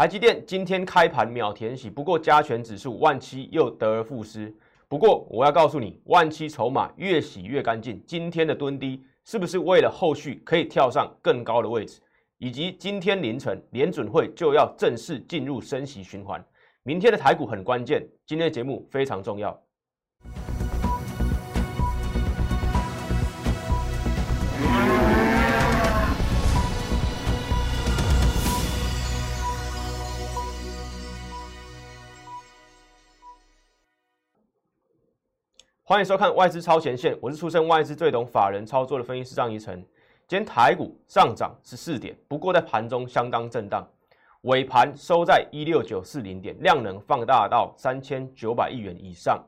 台积电今天开盘秒填息，不过加权指数万七又得而复失。不过我要告诉你，万七筹码越洗越干净。今天的蹲低是不是为了后续可以跳上更高的位置？以及今天凌晨联准会就要正式进入升息循环，明天的台股很关键。今天的节目非常重要。欢迎收看外资超前线，我是出身外资最懂法人操作的分析师张怡晨。今天台股上涨十四点，不过在盘中相当震荡，尾盘收在一六九四零点，量能放大到三千九百亿元以上。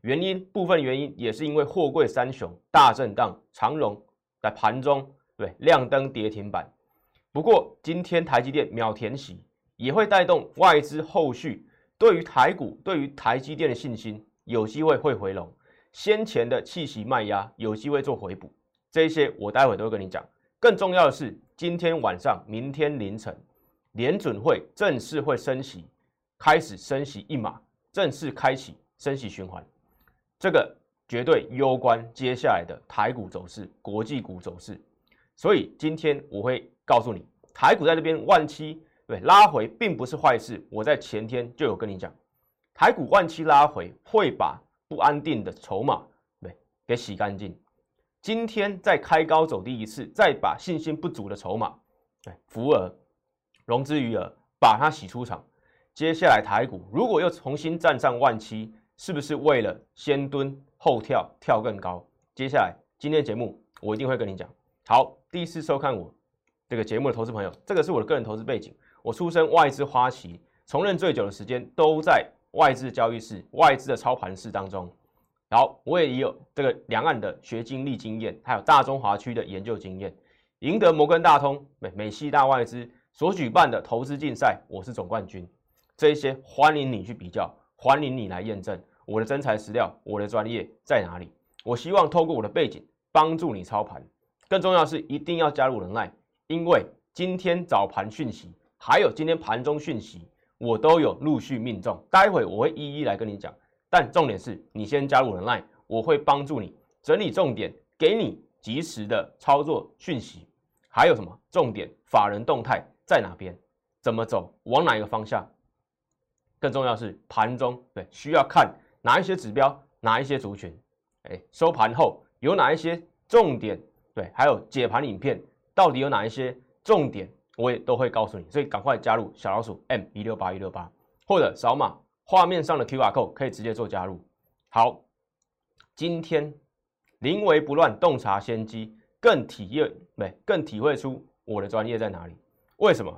原因部分原因也是因为货柜三雄大震荡，长荣在盘中对亮灯跌停板。不过今天台积电秒填息，也会带动外资后续对于台股、对于台积电的信心有机会会回笼。先前的气息卖压有机会做回补，这些我待会都会跟你讲。更重要的是，今天晚上、明天凌晨，联准会正式会升息，开始升息一码，正式开启升息循环，这个绝对攸关接下来的台股走势、国际股走势。所以今天我会告诉你，台股在这边万七对拉回并不是坏事。我在前天就有跟你讲，台股万七拉回会把。不安定的筹码，对，给洗干净。今天再开高走低一次，再把信心不足的筹码，对，浮额、融资余额，把它洗出场。接下来台股如果又重新站上万七，是不是为了先蹲后跳，跳更高？接下来今天节目我一定会跟你讲。好，第一次收看我这个节目的投资朋友，这个是我的个人投资背景。我出身外资花旗，从任最久的时间都在。外资交易室、外资的操盘室当中，好，我也有这个两岸的学经历经验，还有大中华区的研究经验，赢得摩根大通、美美系大外资所举办的投资竞赛，我是总冠军。这一些欢迎你去比较，欢迎你来验证我的真材实料，我的专业在哪里？我希望透过我的背景帮助你操盘，更重要是一定要加入人爱，因为今天早盘讯息，还有今天盘中讯息。我都有陆续命中，待会我会一一来跟你讲。但重点是你先加入人 line，我会帮助你整理重点，给你及时的操作讯息。还有什么重点？法人动态在哪边？怎么走？往哪一个方向？更重要是盘中对需要看哪一些指标，哪一些族群？哎，收盘后有哪一些重点？对，还有解盘影片到底有哪一些重点？我也都会告诉你，所以赶快加入小老鼠 M 一六八一六八，或者扫码画面上的 QR code 可以直接做加入。好，今天临危不乱，洞察先机，更体验对，更体会出我的专业在哪里。为什么？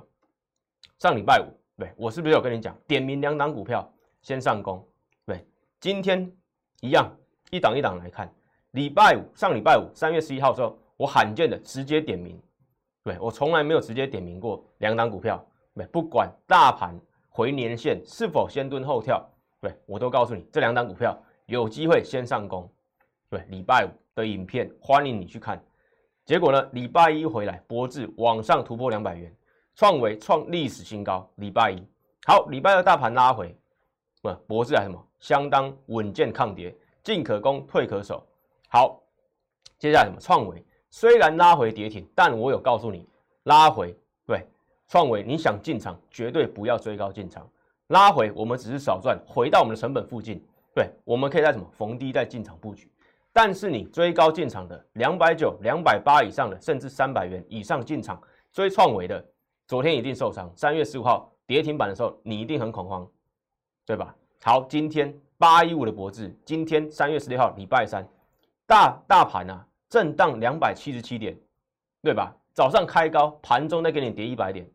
上礼拜五，对我是不是有跟你讲，点名两档股票先上攻？对，今天一样，一档一档来看。礼拜五，上礼拜五三月十一号的时候，我罕见的直接点名。对我从来没有直接点名过两档股票，对，不管大盘回年线是否先蹲后跳，对我都告诉你这两档股票有机会先上攻。对，礼拜五的影片欢迎你去看。结果呢，礼拜一回来，博智往上突破两百元，创维创历史新高。礼拜一好，礼拜二大盘拉回，不，博智还什么？相当稳健抗跌，进可攻，退可守。好，接下来什么？创维。虽然拉回跌停，但我有告诉你，拉回对创维，你想进场绝对不要追高进场。拉回我们只是少赚，回到我们的成本附近，对，我们可以在什么逢低再进场布局。但是你追高进场的两百九、两百八以上的，甚至三百元以上进场追创维的，昨天一定受伤。三月十五号跌停板的时候，你一定很恐慌，对吧？好，今天八一五的博智，今天三月十六号礼拜三，大大盘啊。震荡两百七十七点，对吧？早上开高，盘中再给你跌一百点，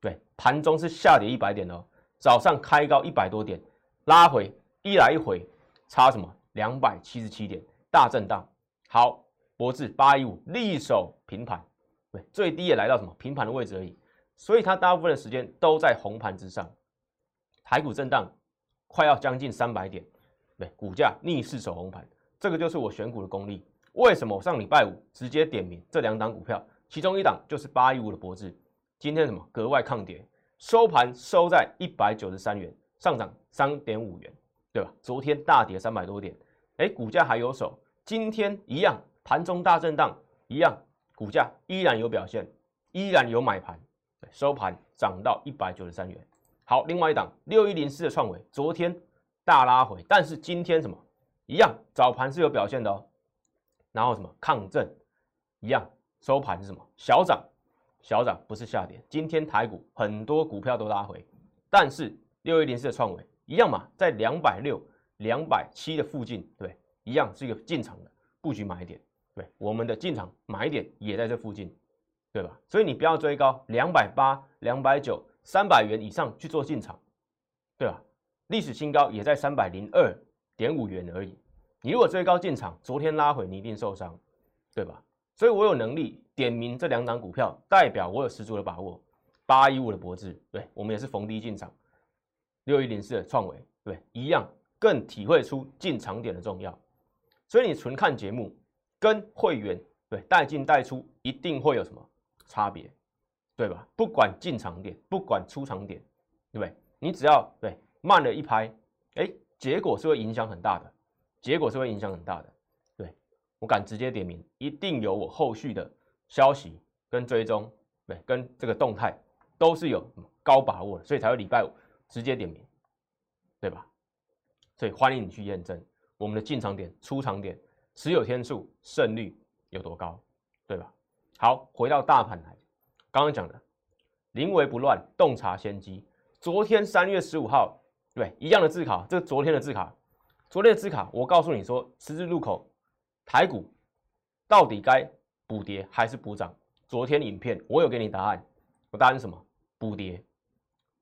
对，盘中是下跌一百点哦。早上开高一百多点，拉回一来一回，差什么？两百七十七点，大震荡。好，博智八一五力守平盘，对，最低也来到什么平盘的位置而已，所以它大部分的时间都在红盘之上。台股震荡快要将近三百点，对，股价逆势守红盘，这个就是我选股的功力。为什么我上礼拜五直接点名这两档股票？其中一档就是八一五的博智，今天什么格外抗跌，收盘收在一百九十三元，上涨三点五元，对吧？昨天大跌三百多点，哎，股价还有手，今天一样，盘中大震荡，一样，股价依然有表现，依然有买盘，收盘涨到一百九十三元。好，另外一档六一零四的创伟，昨天大拉回，但是今天什么一样，早盘是有表现的哦。然后什么抗震一样，收盘是什么小涨，小涨不是下跌。今天台股很多股票都拉回，但是六一零四的创维一样嘛，在两百六、两百七的附近，对，一样是一个进场的布局买点。对，我们的进场买点也在这附近，对吧？所以你不要追高，两百八、两百九。三百元以上去做进场，对吧？历史新高也在三百零二点五元而已。你如果追高进场，昨天拉回，你一定受伤，对吧？所以我有能力点名这两档股票，代表我有十足的把握。八一五的博智，对我们也是逢低进场。六一零四的创维，对，一样更体会出进场点的重要。所以你纯看节目，跟会员对带进带出，一定会有什么差别？对吧？不管进场点，不管出场点，对不对？你只要对慢了一拍，哎，结果是会影响很大的，结果是会影响很大的。对我敢直接点名，一定有我后续的消息跟追踪，对，跟这个动态都是有高把握的，所以才会礼拜五直接点名，对吧？所以欢迎你去验证我们的进场点、出场点、持有天数、胜率有多高，对吧？好，回到大盘来。刚刚讲的，临危不乱，洞察先机。昨天三月十五号，对，一样的字卡，这是昨天的字卡。昨天的字卡，我告诉你说，十字路口，台股到底该补跌还是补涨？昨天影片我有给你答案，我答案是什么？补跌。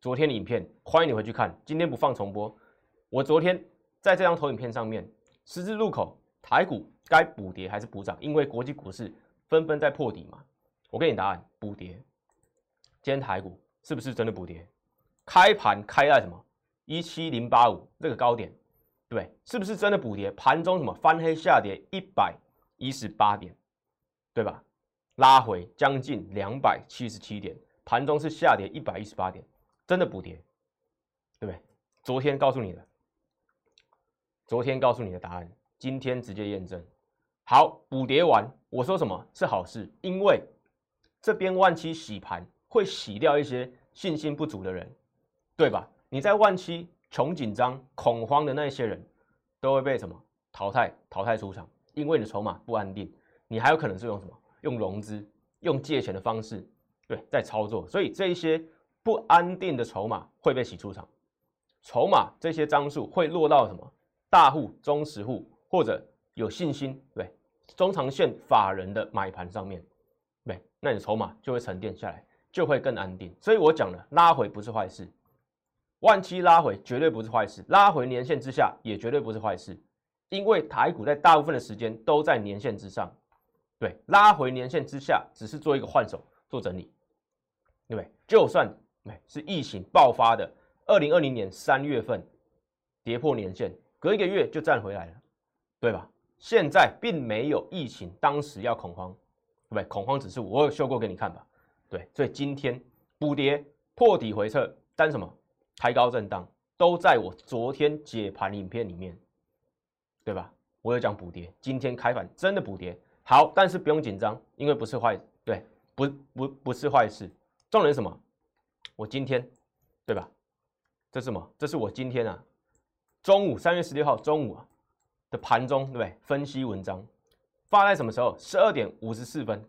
昨天的影片，欢迎你回去看，今天不放重播。我昨天在这张投影片上面，十字路口，台股该补跌还是补涨？因为国际股市纷纷在破底嘛。我给你答案，补跌。今天台股是不是真的补跌？开盘开在什么一七零八五这个高点，对？是不是真的补跌？盘中什么翻黑下跌一百一十八点，对吧？拉回将近两百七十七点，盘中是下跌一百一十八点，真的补跌，对不对？昨天告诉你的，昨天告诉你的答案，今天直接验证。好，补跌完，我说什么是好事？因为这边万七洗盘会洗掉一些信心不足的人，对吧？你在万七穷紧张恐慌的那些人，都会被什么淘汰淘汰出场？因为你的筹码不安定，你还有可能是用什么用融资、用借钱的方式，对，在操作。所以这一些不安定的筹码会被洗出场，筹码这些张数会落到什么大户、中实户或者有信心对中长线法人的买盘上面。对那你筹码就会沉淀下来，就会更安定。所以我讲了，拉回不是坏事，万期拉回绝对不是坏事，拉回年线之下也绝对不是坏事，因为台股在大部分的时间都在年线之上，对，拉回年线之下只是做一个换手做整理，对不对？就算哎是疫情爆发的二零二零年三月份跌破年线，隔一个月就站回来了，对吧？现在并没有疫情，当时要恐慌。对不对？恐慌指数我有秀过给你看吧？对，所以今天补跌破底回撤，但什么开高震荡都在我昨天解盘影片里面，对吧？我有讲补跌，今天开盘真的补跌，好，但是不用紧张，因为不是坏，对，不不不是坏事。重点是什么？我今天，对吧？这是什么？这是我今天啊，中午三月十六号中午啊的盘中，对不对？分析文章。发在什么时候？十二点五十四分。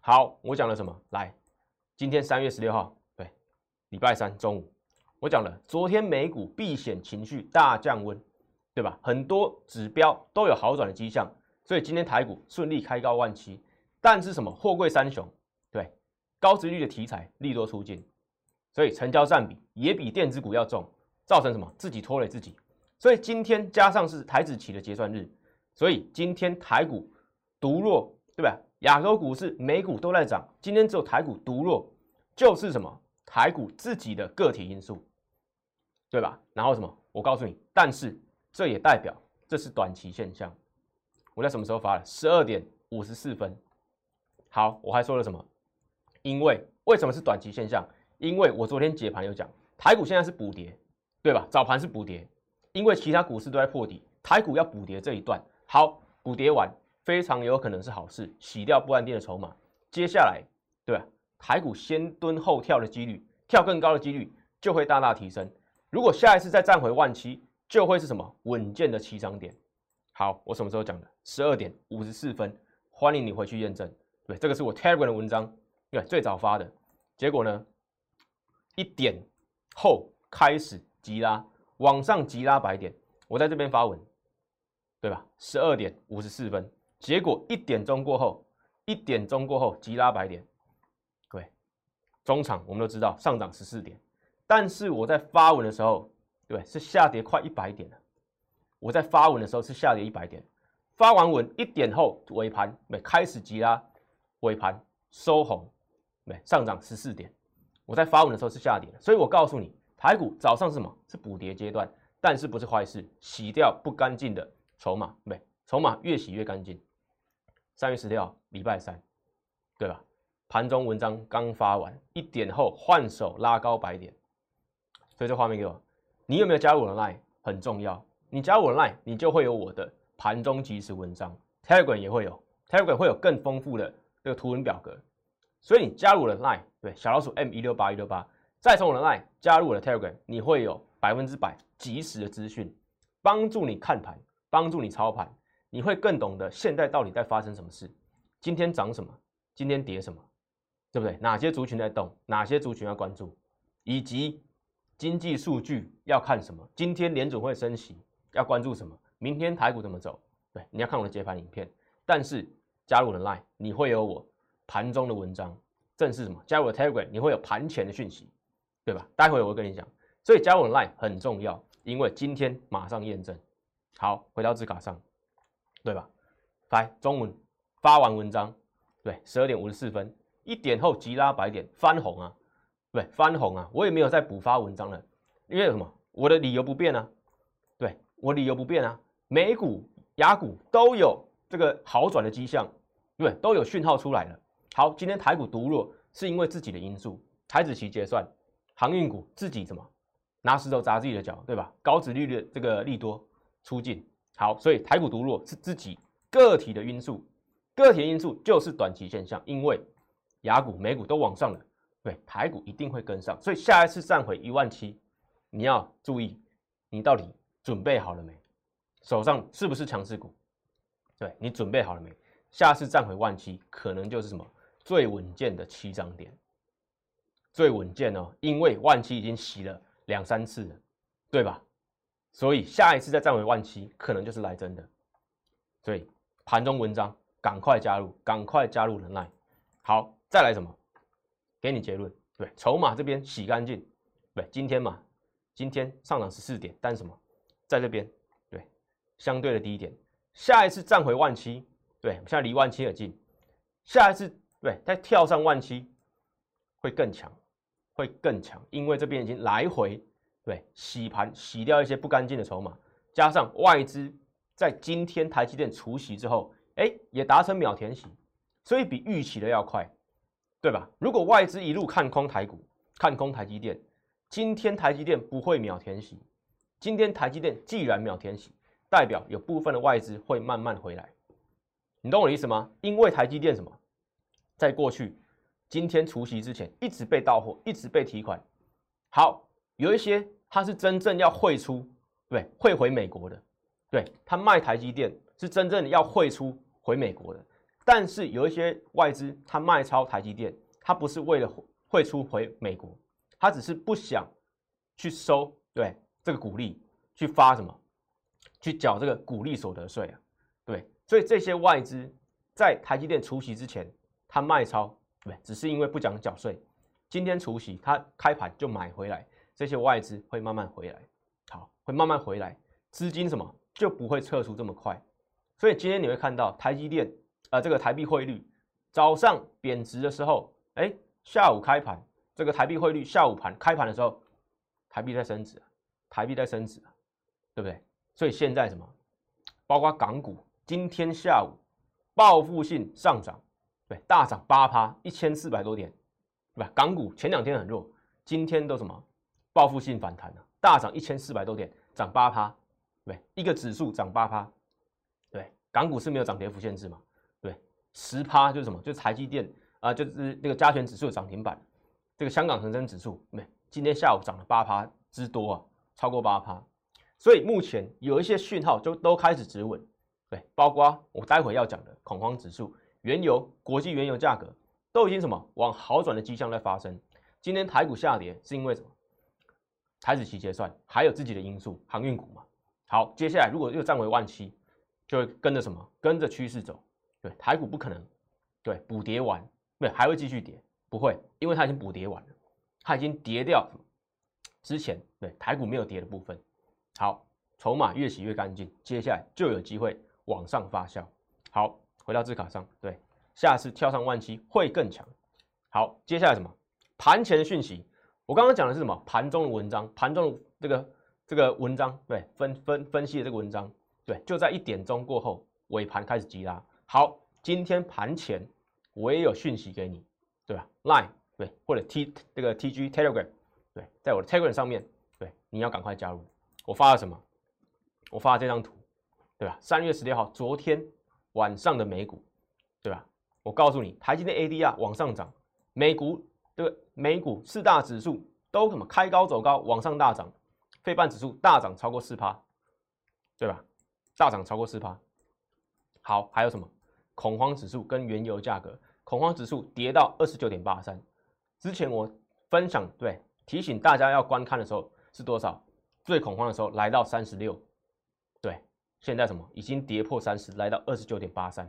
好，我讲了什么？来，今天三月十六号，对，礼拜三中午，我讲了，昨天美股避险情绪大降温，对吧？很多指标都有好转的迹象，所以今天台股顺利开高万七。但是什么？货柜三雄，对，高值率的题材利多出尽，所以成交占比也比电子股要重，造成什么？自己拖累自己。所以今天加上是台子期的结算日，所以今天台股。独弱，对吧？亚洲股市、美股都在涨，今天只有台股独弱，就是什么？台股自己的个体因素，对吧？然后什么？我告诉你，但是这也代表这是短期现象。我在什么时候发的？十二点五十四分。好，我还说了什么？因为为什么是短期现象？因为我昨天解盘有讲，台股现在是补跌，对吧？早盘是补跌，因为其他股市都在破底，台股要补跌这一段，好，补跌完非常有可能是好事，洗掉不安定的筹码。接下来，对吧？台股先蹲后跳的几率，跳更高的几率就会大大提升。如果下一次再站回万七，就会是什么稳健的起涨点。好，我什么时候讲的？十二点五十四分，欢迎你回去验证。对，这个是我 Telegram 的文章，对，最早发的。结果呢，一点后开始急拉，往上急拉百点。我在这边发文，对吧？十二点五十四分，结果一点钟过后，一点钟过后急拉百点。对，中场我们都知道上涨十四点，但是我在发文的时候，对，是下跌快一百点了。我在发文的时候是下跌一百点，发完文一点后尾盘没开始急拉。尾盘收红，没上涨十四点。我在发文的时候是下跌的，所以我告诉你，台股早上是什么？是补跌阶段，但是不是坏事，洗掉不干净的筹码，没筹码越洗越干净。三月十六号礼拜三，对吧？盘中文章刚发完，一点后换手拉高百点，所以这画面给我，你有没有加入我的 line 很重要，你加入我的 line，你就会有我的盘中即时文章，Telegram 也会有，Telegram 会有更丰富的。这个图文表格，所以你加入我的 Line，对小老鼠 M 一六八一六八，再从我的 Line 加入我的 Telegram，你会有百分之百及时的资讯，帮助你看盘，帮助你操盘，你会更懂得现在到底在发生什么事，今天涨什么，今天跌什么，对不对？哪些族群在动，哪些族群要关注，以及经济数据要看什么，今天联准会升息要关注什么，明天台股怎么走，对，你要看我的接盘影片，但是。加入我的 Line，你会有我盘中的文章，正是什么？加入我的 Telegram，你会有盘前的讯息，对吧？待会我会跟你讲。所以加入我的 Line 很重要，因为今天马上验证。好，回到字卡上，对吧？来，中文发完文章，对，十二点五十四分，一点后急拉白点翻红啊，对，翻红啊，我也没有再补发文章了，因为什么？我的理由不变啊，对我理由不变啊，美股、雅股都有。这个好转的迹象，对，都有讯号出来了。好，今天台股独弱，是因为自己的因素，台子期结算，航运股自己什么拿石头砸自己的脚，对吧？高值率的这个利多出尽，好，所以台股独弱是自己个体的因素，个体的因素就是短期现象，因为雅股、美股都往上了，对，台股一定会跟上，所以下一次站回一万七，你要注意，你到底准备好了没？手上是不是强势股？对你准备好了没？下次站回万七，可能就是什么最稳健的七涨点，最稳健哦，因为万七已经洗了两三次了，对吧？所以下一次再站回万七，可能就是来真的。所以盘中文章赶快加入，赶快加入人来。好，再来什么？给你结论。对，筹码这边洗干净。对，今天嘛，今天上涨十四点，但什么，在这边，对，相对的低点。下一次站回万七，对，现在离万七很近。下一次，对，再跳上万七，会更强，会更强，因为这边已经来回，对，洗盘洗掉一些不干净的筹码，加上外资在今天台积电除息之后，哎，也达成秒填息，所以比预期的要快，对吧？如果外资一路看空台股，看空台积电，今天台积电不会秒填息，今天台积电既然秒填息。代表有部分的外资会慢慢回来，你懂我的意思吗？因为台积电什么，在过去今天除夕之前一直被到货，一直被提款。好，有一些它是真正要汇出，对，汇回美国的，对，他卖台积电是真正要汇出回美国的。但是有一些外资他卖超台积电，他不是为了汇出回美国，他只是不想去收对这个股利去发什么。去缴这个股利所得税啊，对，所以这些外资在台积电除息之前，他卖超，对，只是因为不讲缴税。今天除息，他开盘就买回来，这些外资会慢慢回来，好，会慢慢回来，资金什么就不会撤出这么快。所以今天你会看到台积电，呃，这个台币汇率早上贬值的时候，哎，下午开盘这个台币汇率下午盘开盘的时候，台币在升值，台币在升值，对不对？所以现在什么，包括港股，今天下午报复性上涨，对，大涨八趴，一千四百多点，对吧？港股前两天很弱，今天都什么报复性反弹了，大涨一千四百多点，涨八趴，对，一个指数涨八趴，对，港股是没有涨跌幅限制嘛，十趴就是什么，就是台积电啊，就是那个加权指数涨停板，这个香港恒生指数没，今天下午涨了八趴之多啊，超过八趴，所以目前有一些讯号就都开始止稳，对，包括我待会要讲的恐慌指数、原油、国际原油价格都已经什么往好转的迹象在发生。今天台股下跌是因为什么？台子期结算，还有自己的因素，航运股嘛。好，接下来如果又站回万七，就会跟着什么？跟着趋势走。对，台股不可能，对，补跌完，对，还会继续跌，不会，因为它已经补跌完了，它已经跌掉之前，对，台股没有跌的部分。好，筹码越洗越干净，接下来就有机会往上发酵。好，回到字卡上，对，下次跳上万七会更强。好，接下来什么？盘前的讯息，我刚刚讲的是什么？盘中的文章，盘中的这个这个文章，对，分分分析的这个文章，对，就在一点钟过后，尾盘开始急拉。好，今天盘前我也有讯息给你，对吧？Line 对，或者 T 这个 TG Telegram 对，在我的 Telegram 上面，对，你要赶快加入。我发了什么？我发了这张图，对吧？三月十六号，昨天晚上的美股，对吧？我告诉你，台积电 ADR 往上涨，美股。对美股四大指数都什么开高走高，往上大涨，费半指数大涨超过四趴，对吧？大涨超过四趴。好，还有什么？恐慌指数跟原油价格，恐慌指数跌到二十九点八三。之前我分享对提醒大家要观看的时候是多少？最恐慌的时候来到三十六，对，现在什么已经跌破三十，来到二十九点八三。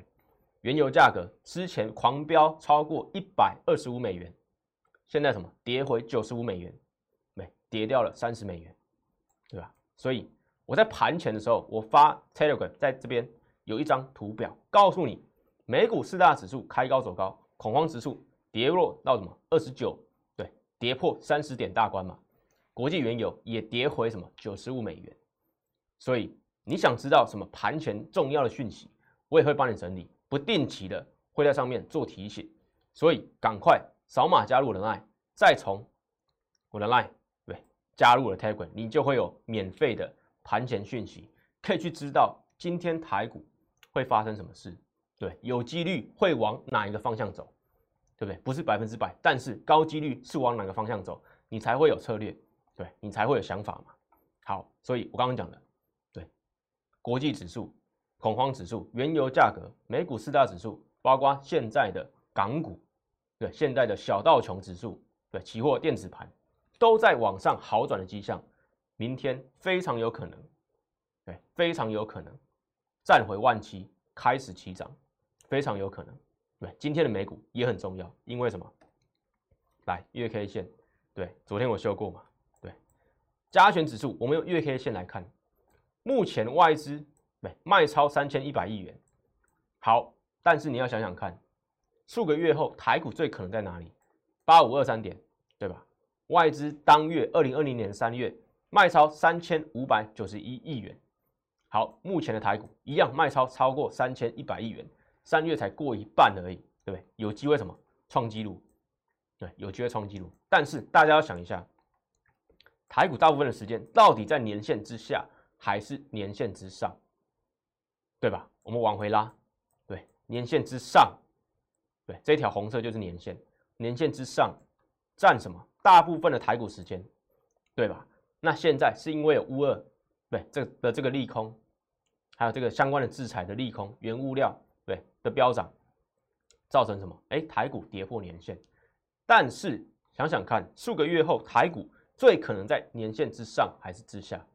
原油价格之前狂飙超过一百二十五美元。现在什么跌回九十五美元，没跌掉了三十美元，对吧？所以我在盘前的时候，我发 Telegram 在这边有一张图表，告诉你美股四大指数开高走高，恐慌指数跌落到什么二十九，对，跌破三十点大关嘛。国际原油也跌回什么九十五美元。所以你想知道什么盘前重要的讯息，我也会帮你整理，不定期的会在上面做提醒，所以赶快。扫码加入我的 Line，再从我的 Line 对加入了 Telegram，你就会有免费的盘前讯息，可以去知道今天台股会发生什么事，对，有几率会往哪一个方向走，对不对？不是百分之百，但是高几率是往哪个方向走，你才会有策略，对你才会有想法嘛。好，所以我刚刚讲的，对，国际指数、恐慌指数、原油价格、美股四大指数，包括现在的港股。对现在的小道琼指数，对期货电子盘都在往上好转的迹象，明天非常有可能，对非常有可能站回万七开始起涨，非常有可能。对今天的美股也很重要，因为什么？来月 K 线，对昨天我修过嘛？对加权指数，我们用月 K 线来看，目前外资对卖超三千一百亿元，好，但是你要想想看。数个月后，台股最可能在哪里？八五二三点，对吧？外资当月二零二零年三月卖超三千五百九十一亿元。好，目前的台股一样卖超超过三千一百亿元，三月才过一半而已，对不对？有机会什么创纪录？对，有机会创纪录。但是大家要想一下，台股大部分的时间到底在年线之下还是年线之上？对吧？我们往回拉，对，年线之上。对，这条红色就是年线，年线之上占什么？大部分的台股时间，对吧？那现在是因为有乌二，对这的这个利空，还有这个相关的制裁的利空，原物料对的飙涨，造成什么？哎，台股跌破年线。但是想想看，数个月后台股最可能在年线之上还是之下？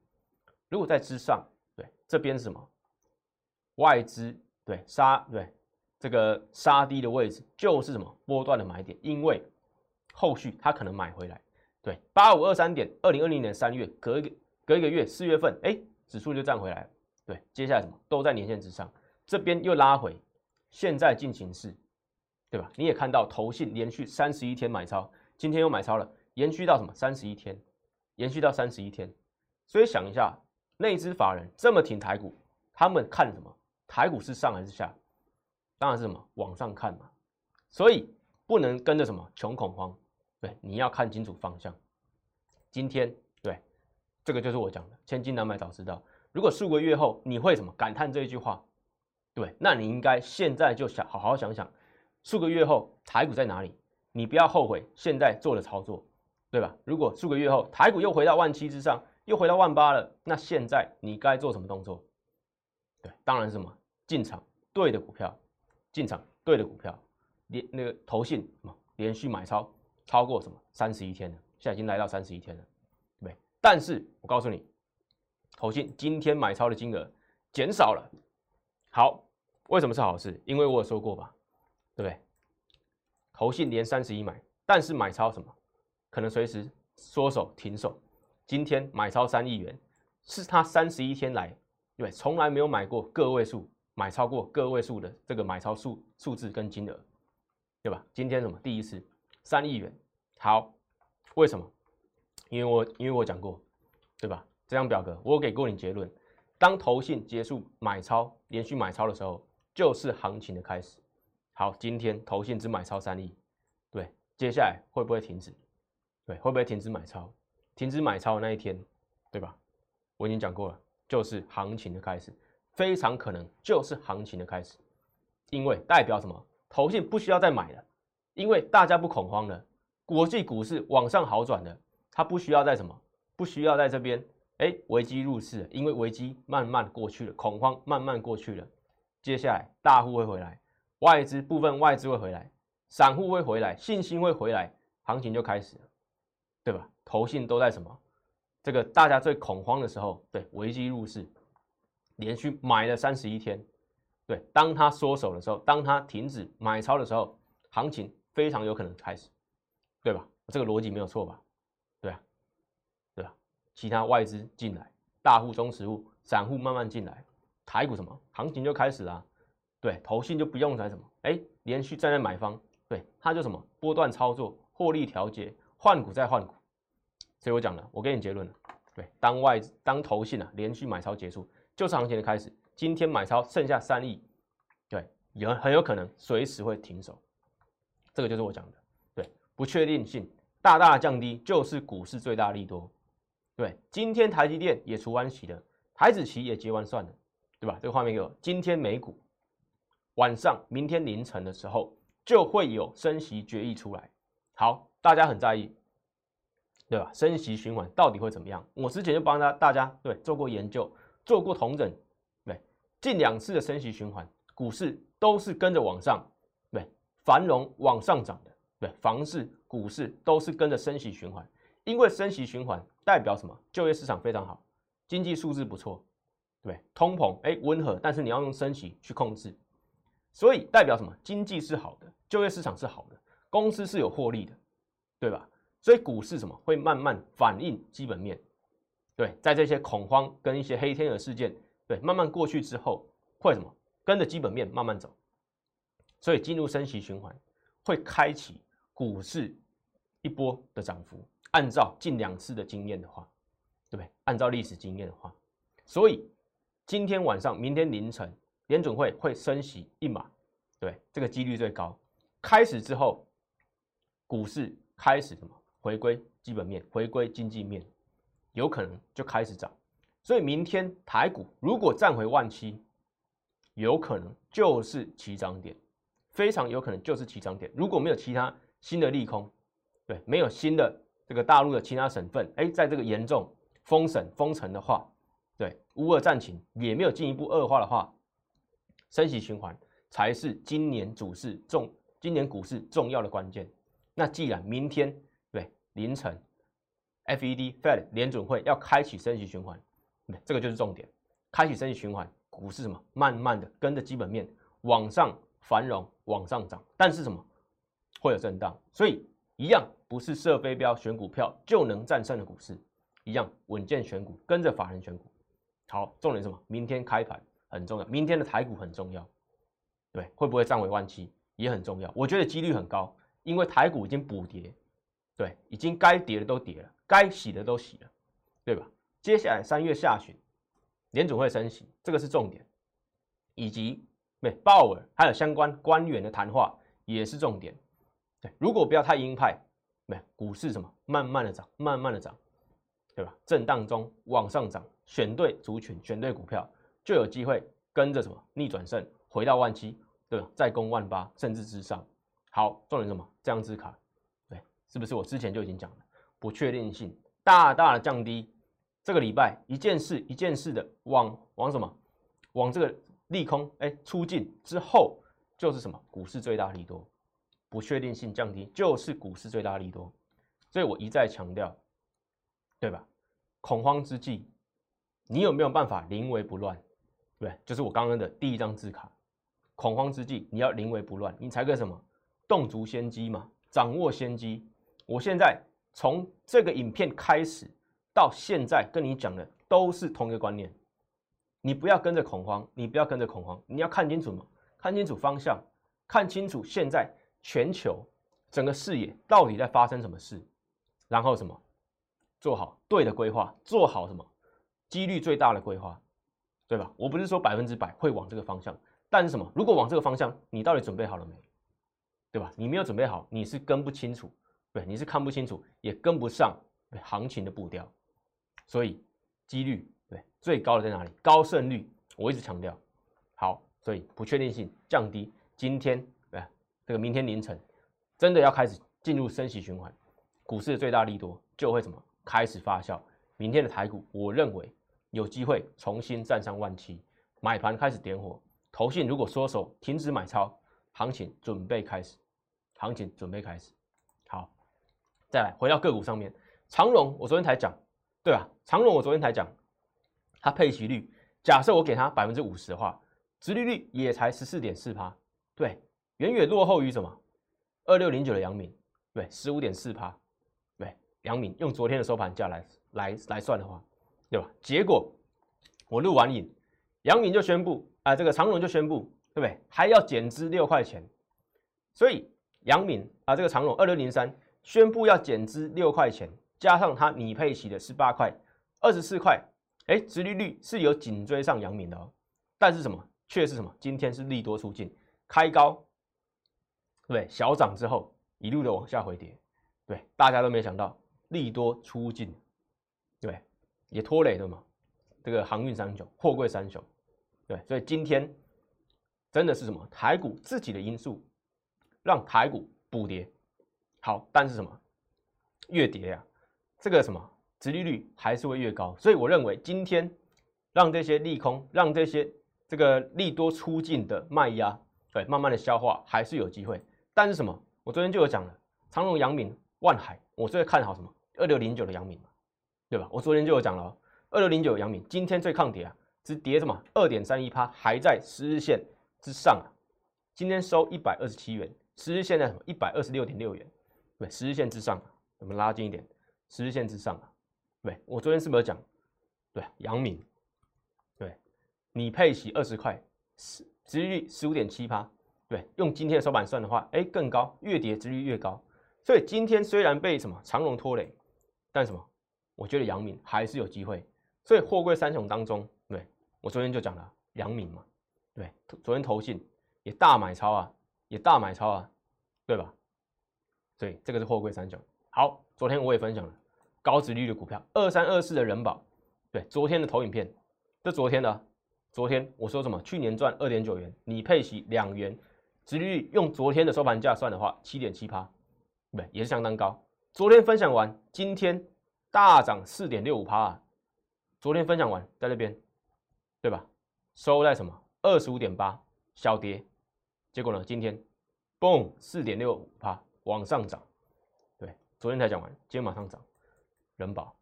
如果在之上，对这边是什么？外资对杀对。这个杀低的位置就是什么波段的买点，因为后续它可能买回来。对，八五二三点，二零二零年三月隔一个隔一个月，四月份，哎，指数就站回来了。对，接下来什么都在年线之上，这边又拉回，现在进行式，对吧？你也看到投信连续三十一天买超，今天又买超了，延续到什么三十一天，延续到三十一天。所以想一下，内资法人这么挺台股，他们看什么？台股是上还是下？当然是什么往上看嘛，所以不能跟着什么穷恐慌，对，你要看清楚方向，今天对，这个就是我讲的千金难买早知道。如果数个月后你会什么感叹这一句话？对，那你应该现在就想好好想想，数个月后台股在哪里？你不要后悔现在做的操作，对吧？如果数个月后台股又回到万七之上，又回到万八了，那现在你该做什么动作？对，当然是什么进场对的股票，进场对的股票，连那个投信什么连续买超超过什么三十一天了，现在已经来到三十一天了，对不对？但是我告诉你。投信今天买超的金额减少了，好，为什么是好事？因为我有说过吧，对不对？投信连三十一买，但是买超什么？可能随时缩手停手。今天买超三亿元，是他三十一天来，对，从来没有买过个位数，买超过个位数的这个买超数数字跟金额，对吧？今天什么？第一次三亿元，好，为什么？因为我因为我讲过，对吧？这张表格，我给过你结论：当投信结束买超，连续买超的时候，就是行情的开始。好，今天投信只买超三亿，对，接下来会不会停止？对，会不会停止买超？停止买超的那一天，对吧？我已经讲过了，就是行情的开始，非常可能就是行情的开始，因为代表什么？投信不需要再买了，因为大家不恐慌了，国际股市往上好转了，它不需要再什么？不需要在这边。哎，危机入市，因为危机慢慢过去了，恐慌慢慢过去了，接下来大户会回来，外资部分外资会回来，散户会回来，信心会回来，行情就开始了，对吧？投信都在什么？这个大家最恐慌的时候，对，危机入市，连续买了三十一天，对，当他缩手的时候，当他停止买超的时候，行情非常有可能开始，对吧？这个逻辑没有错吧？对啊，对吧其他外资进来，大户、中实户、散户慢慢进来，台股什么行情就开始了。对，投信就不用在什么，哎，连续站在买方，对，他就什么波段操作、获利调节、换股再换股。所以我讲了，我给你结论了。对，当外当投信啊连续买超结束，就是行情的开始。今天买超剩下三亿，对，有很有可能随时会停手。这个就是我讲的，对，不确定性大大降低，就是股市最大利多。对，今天台积电也除完息了，台子期也结完算了，对吧？这个画面给我。今天美股晚上、明天凌晨的时候就会有升息决议出来。好，大家很在意，对吧？升息循环到底会怎么样？我之前就帮大大家对做过研究，做过同整，对，近两次的升息循环，股市都是跟着往上，对，繁荣往上涨的，对，房市、股市都是跟着升息循环。因为升息循环代表什么？就业市场非常好，经济数字不错，对通膨哎温和，但是你要用升息去控制，所以代表什么？经济是好的，就业市场是好的，公司是有获利的，对吧？所以股市什么会慢慢反映基本面？对，在这些恐慌跟一些黑天鹅事件对慢慢过去之后，会什么跟着基本面慢慢走？所以进入升息循环会开启股市一波的涨幅。按照近两次的经验的话，对不对？按照历史经验的话，所以今天晚上、明天凌晨，联准会会升息一码，对，这个几率最高。开始之后，股市开始什么？回归基本面，回归经济面，有可能就开始涨。所以明天台股如果站回万七，有可能就是起涨点，非常有可能就是起涨点。如果没有其他新的利空，对，没有新的。这个大陆的其他省份，哎，在这个严重封省封城的话，对乌俄战情也没有进一步恶化的话，升息循环才是今年股市重今年股市重要的关键。那既然明天对凌晨，FED Fed 联准会要开启升息循环，对这个就是重点。开启升息循环，股市什么慢慢的跟着基本面往上繁荣往上涨，但是什么会有震荡，所以。一样不是射飞镖选股票就能战胜的股市，一样稳健选股，跟着法人选股。好，重点什么？明天开盘很重要，明天的台股很重要，对，会不会站回万七也很重要。我觉得几率很高，因为台股已经补跌，对，已经该跌的都跌了，该洗的都洗了，对吧？接下来三月下旬，联总会升息，这个是重点，以及对鲍尔还有相关官员的谈话也是重点。对，如果不要太鹰派，没股市什么慢慢的涨，慢慢的涨，对吧？震荡中往上涨，选对族群，选对股票，就有机会跟着什么逆转胜，回到万七，对吧？再攻万八，甚至之上。好，重点什么？这样子卡，对，是不是我之前就已经讲了？不确定性大大的降低。这个礼拜一件事一件事的往往什么？往这个利空哎出尽之后，就是什么？股市最大利多，不确定性降低，就是股市最大利多。所以我一再强调。对吧？恐慌之际，你有没有办法临危不乱？对，就是我刚刚的第一张字卡。恐慌之际，你要临危不乱，你才可什么？动足先机嘛，掌握先机。我现在从这个影片开始到现在跟你讲的都是同一个观念。你不要跟着恐慌，你不要跟着恐慌，你要看清楚嘛，看清楚方向，看清楚现在全球整个视野到底在发生什么事，然后什么？做好对的规划，做好什么几率最大的规划，对吧？我不是说百分之百会往这个方向，但是什么？如果往这个方向，你到底准备好了没？对吧？你没有准备好，你是跟不清楚，对，你是看不清楚，也跟不上行情的步调，所以几率对最高的在哪里？高胜率，我一直强调。好，所以不确定性降低。今天对这个明天凌晨真的要开始进入升息循环，股市的最大利多就会什么？开始发酵，明天的台股，我认为有机会重新站上万七，买盘开始点火，投信如果缩手停止买超，行情准备开始，行情准备开始。好，再来回到个股上面，长荣我昨天才讲，对吧？长荣我昨天才讲，它配息率，假设我给它百分之五十的话，殖利率也才十四点四趴，对，远远落后于什么？二六零九的阳明，对，十五点四趴。杨敏用昨天的收盘价来来来算的话，对吧？结果我录完影，杨敏就宣布啊，这个长荣就宣布，对不对？还要减资六块钱，所以杨敏啊，这个长荣二六零三宣布要减资六块钱，加上他拟配息的十八块，二十四块，哎，殖利率是有紧追上杨敏的哦，但是什么？却是什么？今天是利多出尽，开高，对，小涨之后一路的往下回跌，对，大家都没想到。利多出尽，对，也拖累了嘛。这个航运三雄、货柜三雄，对，所以今天真的是什么台股自己的因素，让台股补跌。好，但是什么越跌啊，这个什么殖利率还是会越高。所以我认为今天让这些利空、让这些这个利多出尽的卖压，对，慢慢的消化还是有机会。但是什么，我昨天就有讲了，长隆、阳明、万海，我最看好什么？二六零九的阳明，对吧？我昨天就有讲了，二六零九阳明今天最抗跌啊，只跌什么二点三一趴，还在十日线之上啊。今天收一百二十七元，十日线在什么一百二十六点六元，对，十日线之上，我们拉近一点，十日线之上啊，对，我昨天是不是讲，对，阳明，对，你配息二十块，十，值率十五点七趴，对，用今天的收盘算的话，哎，更高，越跌值率越高，所以今天虽然被什么长龙拖累。但什么？我觉得杨敏还是有机会，所以货柜三雄当中，对我昨天就讲了杨敏嘛，对，昨天投信也大买超啊，也大买超啊，对吧？对，这个是货柜三雄。好，昨天我也分享了高值率的股票，二三二四的人保，对，昨天的投影片，这昨天的，昨天我说什么？去年赚二点九元，你配息两元，值率用昨天的收盘价算的话，七点七趴，对，也是相当高。昨天分享完，今天大涨四点六五趴啊！昨天分享完在那边，对吧？收在什么二十五点八，小跌。结果呢？今天，嘣，四点六五趴往上涨。对，昨天才讲完，今天马上涨。人保，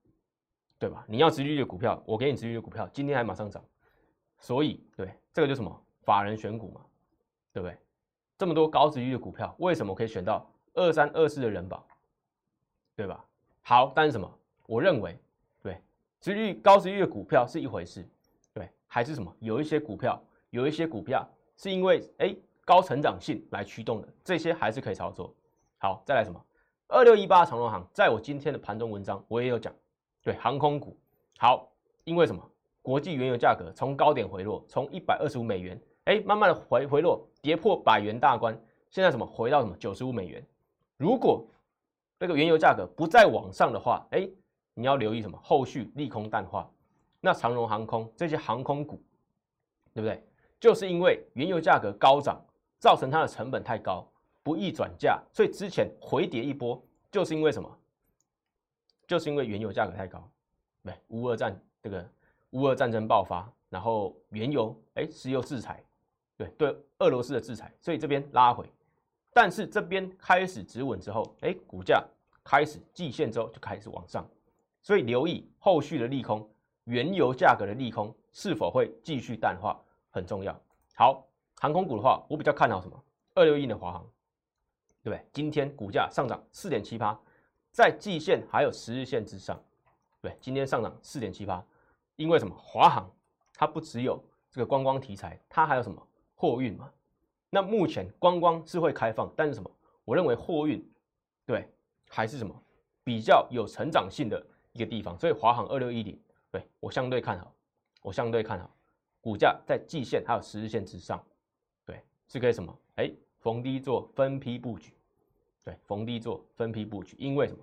对吧？你要直率的股票，我给你直率的股票，今天还马上涨。所以，对，这个就什么法人选股嘛，对不对？这么多高值率的股票，为什么可以选到二三二四的人保？对吧？好，但是什么？我认为，对，值率高值率的股票是一回事，对，还是什么？有一些股票，有一些股票是因为哎高成长性来驱动的，这些还是可以操作。好，再来什么？二六一八长隆航，在我今天的盘中文章我也有讲，对，航空股好，因为什么？国际原油价格从高点回落，从一百二十五美元，哎，慢慢的回回落，跌破百元大关，现在什么？回到什么？九十五美元。如果这个原油价格不再往上的话，哎，你要留意什么？后续利空淡化。那长荣航空这些航空股，对不对？就是因为原油价格高涨，造成它的成本太高，不易转嫁，所以之前回跌一波，就是因为什么？就是因为原油价格太高，对，乌俄战这个乌俄战争爆发，然后原油哎石油制裁，对对，俄罗斯的制裁，所以这边拉回，但是这边开始止稳之后，哎，股价开始季线之后就开始往上，所以留意后续的利空，原油价格的利空是否会继续淡化。很重要。好，航空股的话，我比较看好什么？二六一的华航，对不对？今天股价上涨四点七八，在季线还有十日线之上。对，今天上涨四点七八，因为什么？华航它不只有这个观光题材，它还有什么货运嘛？那目前观光是会开放，但是什么？我认为货运对还是什么比较有成长性的一个地方，所以华航二六一零，对我相对看好，我相对看好。股价在季线还有十日线之上，对，是可以什么？哎，逢低做分批布局，对，逢低做分批布局。因为什么？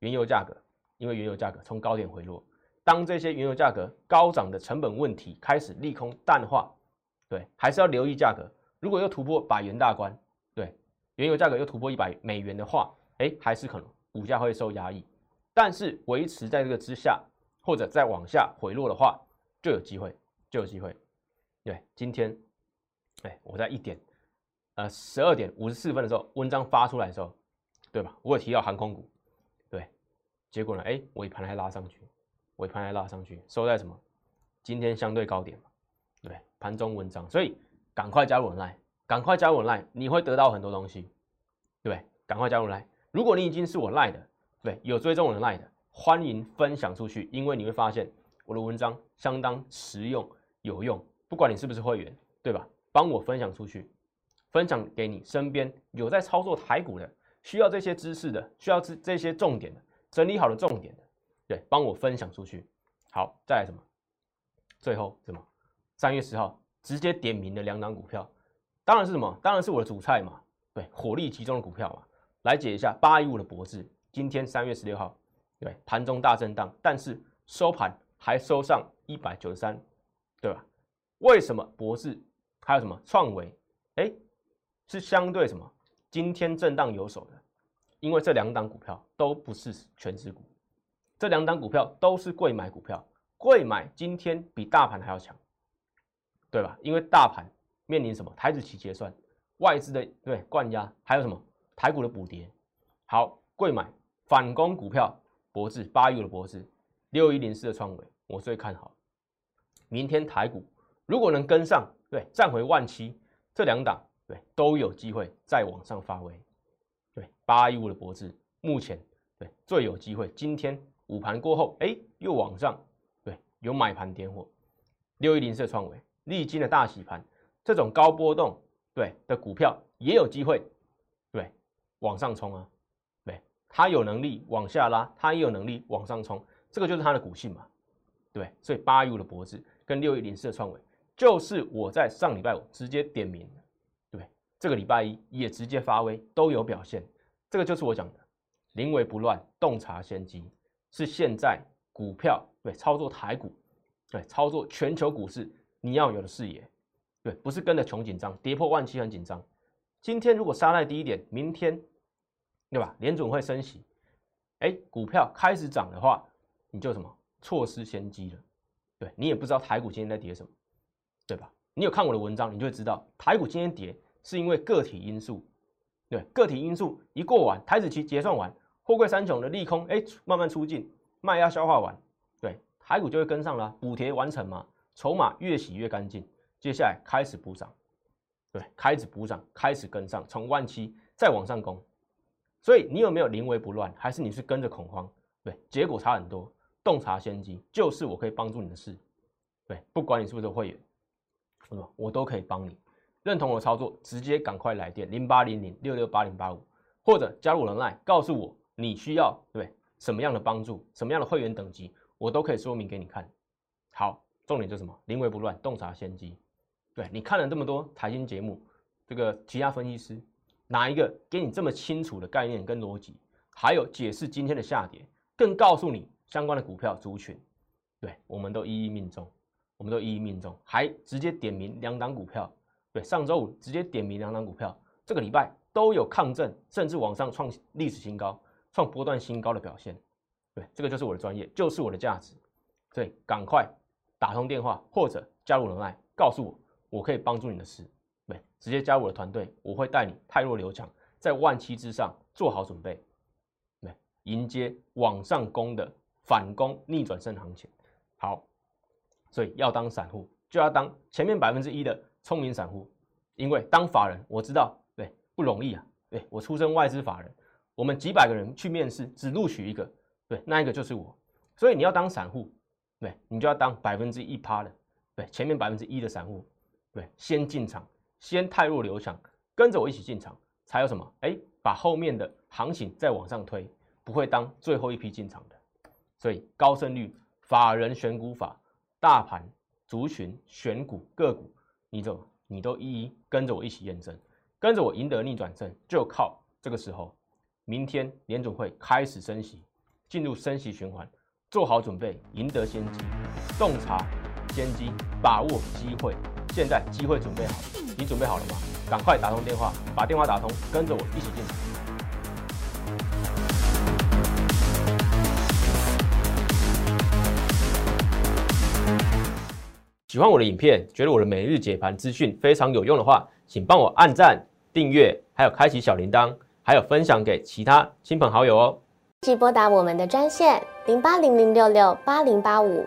原油价格，因为原油价格从高点回落，当这些原油价格高涨的成本问题开始利空淡化，对，还是要留意价格。如果又突破百元大关，对，原油价格又突破一百美元的话，哎，还是可能股价会受压抑。但是维持在这个之下，或者再往下回落的话，就有机会，就有机会。对，今天，哎，我在一点，呃，十二点五十四分的时候，文章发出来的时候，对吧？我有提到航空股，对，结果呢，哎，尾盘还拉上去，尾盘还拉上去，收在什么？今天相对高点嘛，对，盘中文章，所以赶快加入我 line，赶快加入我 line，你会得到很多东西，对，赶快加入 line。如果你已经是我赖的，对，有追踪我的 line 的，欢迎分享出去，因为你会发现我的文章相当实用有用。不管你是不是会员，对吧？帮我分享出去，分享给你身边有在操作台股的，需要这些知识的，需要这这些重点的，整理好的重点的，对，帮我分享出去。好，再来什么？最后什么？三月十号直接点名的两档股票，当然是什么？当然是我的主菜嘛。对，火力集中的股票嘛。来解一下八一五的脖子，今天三月十六号，对，盘中大震荡，但是收盘还收上一百九十三，对吧？为什么博士还有什么创维？哎，是相对什么？今天震荡有手的，因为这两档股票都不是全值股，这两档股票都是贵买股票，贵买今天比大盘还要强，对吧？因为大盘面临什么？台子期结算，外资的对灌压，还有什么台股的补跌。好，贵买反攻股票，博智八亿的博智，六一零四的创维，我最看好，明天台股。如果能跟上，对，站回万七，这两档对都有机会再往上发威。对，八一五的博智目前对最有机会。今天午盘过后，哎，又往上，对，有买盘点火。六一零四的创维历经了大洗盘，这种高波动对的股票也有机会对往上冲啊。对，它有能力往下拉，它也有能力往上冲，这个就是它的股性嘛。对，所以八一五的脖子跟六一零四的创维。就是我在上礼拜五直接点名，对不对？这个礼拜一也直接发威，都有表现。这个就是我讲的，临危不乱，洞察先机，是现在股票对操作台股，对操作全球股市你要有的视野，对，不是跟着穷紧张，跌破万七很紧张。今天如果杀在低一点，明天对吧？联准会升息，哎，股票开始涨的话，你就什么错失先机了，对你也不知道台股今天在跌什么。对吧？你有看我的文章，你就会知道台股今天跌是因为个体因素。对，个体因素一过完，台子期结算完，货柜三雄的利空哎慢慢出尽，卖压消化完，对，台股就会跟上了，补贴完成嘛，筹码越洗越干净，接下来开始补涨，对，开始补涨，开始跟上，从万七再往上攻。所以你有没有临危不乱，还是你是跟着恐慌？对，结果差很多。洞察先机就是我可以帮助你的事。对，不管你是不是会员。什么我都可以帮你，认同我操作，直接赶快来电零八零零六六八零八五，或者加入我的 line，告诉我你需要对什么样的帮助，什么样的会员等级，我都可以说明给你看。好，重点就是什么？临危不乱，洞察先机。对你看了这么多财经节目，这个其他分析师哪一个给你这么清楚的概念跟逻辑，还有解释今天的下跌，更告诉你相关的股票族群，对，我们都一一命中，我们都一一命中，还直接点名两档股票，对，上周五直接点名两档股票，这个礼拜都有抗震，甚至往上创历史新高，创波段新高的表现，对，这个就是我的专业，就是我的价值，所以赶快打通电话或者加入人脉，告诉我，我可以帮助你的事，直接加入我的团队，我会带你太弱留强，在万七之上做好准备。迎接往上攻的反攻逆转胜行情，好，所以要当散户就要当前面百分之一的聪明散户，因为当法人我知道对不容易啊，对我出身外资法人，我们几百个人去面试只录取一个，对那一个就是我，所以你要当散户，对你就要当百分之一趴的，对前面百分之一的散户，对先进场，先太弱留强，跟着我一起进场，才有什么哎把后面的行情再往上推。不会当最后一批进场的，所以高胜率法人选股法、大盘族群选股个股，你都你都一一跟着我一起验证，跟着我赢得逆转胜，就靠这个时候。明天联总会开始升息，进入升息循环，做好准备，赢得先机，洞察先机，把握机会。现在机会准备好了，你准备好了吗？赶快打通电话，把电话打通，跟着我一起进场。喜欢我的影片，觉得我的每日解盘资讯非常有用的话，请帮我按赞、订阅，还有开启小铃铛，还有分享给其他亲朋好友哦。即拨打我们的专线零八零零六六八零八五